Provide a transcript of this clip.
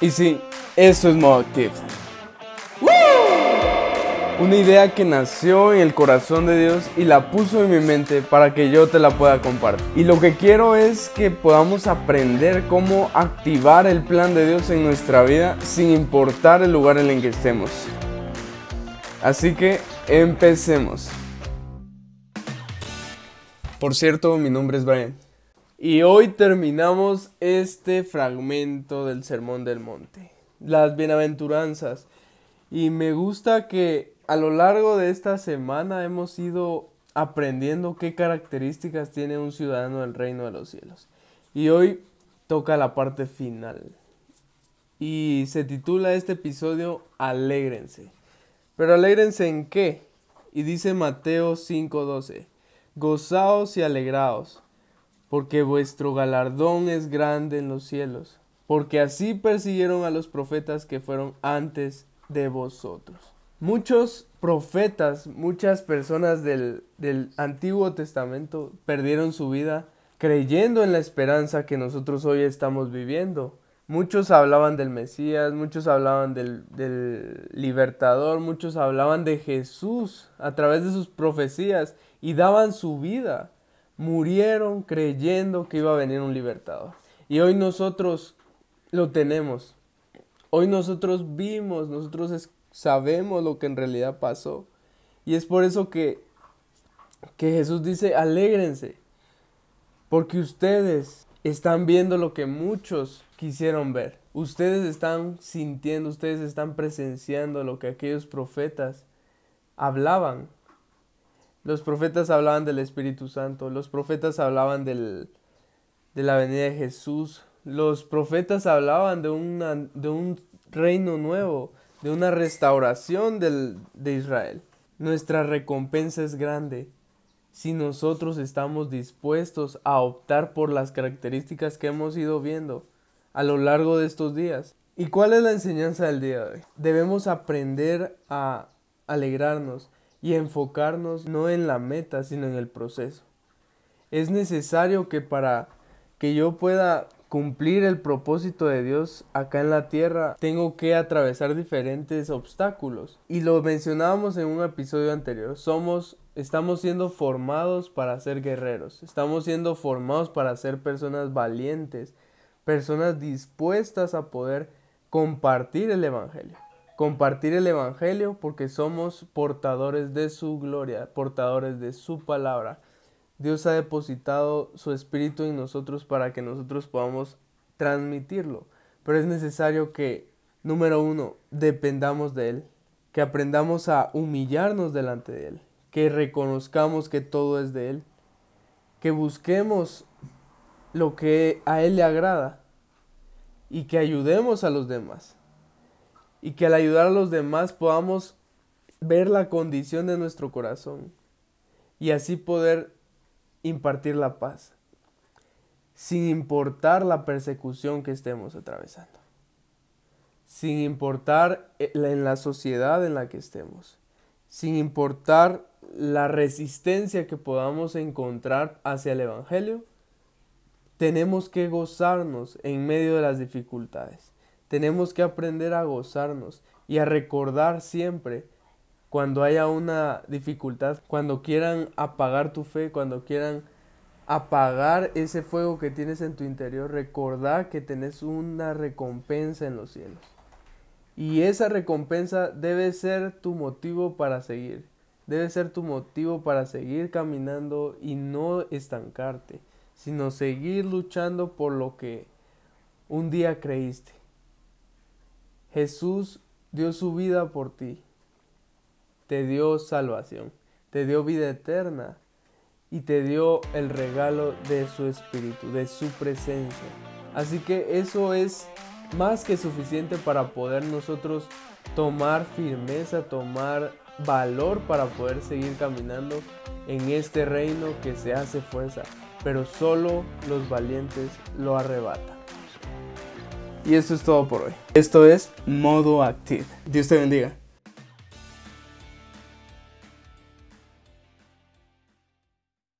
Y sí, eso es modo active. Una idea que nació en el corazón de Dios y la puso en mi mente para que yo te la pueda compartir. Y lo que quiero es que podamos aprender cómo activar el plan de Dios en nuestra vida sin importar el lugar en el que estemos. Así que empecemos. Por cierto, mi nombre es Brian. Y hoy terminamos este fragmento del Sermón del Monte, las bienaventuranzas. Y me gusta que a lo largo de esta semana hemos ido aprendiendo qué características tiene un ciudadano del reino de los cielos. Y hoy toca la parte final. Y se titula este episodio Alégrense. Pero alégrense en qué? Y dice Mateo 5:12, Gozaos y alegraos, porque vuestro galardón es grande en los cielos, porque así persiguieron a los profetas que fueron antes de vosotros. Muchos profetas, muchas personas del, Antiguo Testamento perdieron su vida creyendo en la esperanza que nosotros hoy estamos viviendo. Muchos hablaban del Mesías, muchos hablaban del, del, libertador, muchos hablaban de Jesús a través de sus profecías y daban su vida. Murieron creyendo que iba a venir un libertador. Y hoy nosotros lo tenemos. Hoy nosotros vimos, nosotros sabemos lo que en realidad pasó. Y es por eso que, que Jesús dice, alégrense, porque ustedes están viendo lo que muchos quisieron ver. Ustedes están sintiendo, ustedes están presenciando lo que aquellos profetas hablaban. Los profetas hablaban del Espíritu Santo, los profetas hablaban del, de la venida de Jesús, los profetas hablaban de, una, de un reino nuevo, de una restauración de Israel. Nuestra recompensa es grande si nosotros estamos dispuestos a optar por las características que hemos ido viendo a lo largo de estos días. ¿Y cuál es la enseñanza del día de hoy? Debemos aprender a alegrarnos y enfocarnos no en la meta, sino en el proceso. Es necesario que para que yo pueda cumplir el propósito de Dios acá en la tierra, tengo que atravesar diferentes obstáculos. Y lo mencionábamos en un episodio anterior. Somos, estamos siendo formados para ser guerreros. Estamos siendo formados para ser personas valientes, personas dispuestas a poder compartir el Evangelio. Compartir el Evangelio porque somos portadores de su gloria, portadores de su palabra Dios ha depositado su espíritu en nosotros para que nosotros podamos transmitirlo. Pero es necesario que, número uno, dependamos de Él, que aprendamos a humillarnos delante de Él, que reconozcamos que todo es de Él, que busquemos lo que a Él le agrada y que ayudemos a los demás. Y que al ayudar a los demás podamos ver la condición de nuestro corazón y así poder impartir la paz, sin importar la persecución que estemos atravesando, sin importar eh, en la sociedad en la que estemos, sin importar la resistencia que podamos encontrar hacia el Evangelio, tenemos que gozarnos en medio de las dificultades. Tenemos que aprender a gozarnos y a recordar siempre cuando haya una dificultad, cuando quieran apagar tu fe, cuando quieran apagar ese fuego que tienes en tu interior, recordar que tenés una recompensa en los cielos. Y esa recompensa debe ser tu motivo para seguir. Debe ser tu motivo para seguir caminando y no estancarte, sino seguir luchando por lo que un día creíste. Jesús dio su vida por ti te dio salvación, te dio vida eterna y te dio el regalo de su espíritu, de su presencia. Así que eso es más que suficiente para poder nosotros tomar firmeza, tomar valor para poder seguir caminando en este reino que se hace fuerza, pero solo los valientes lo arrebatan. Y eso es todo por hoy. Esto es Modo Active. Dios te bendiga.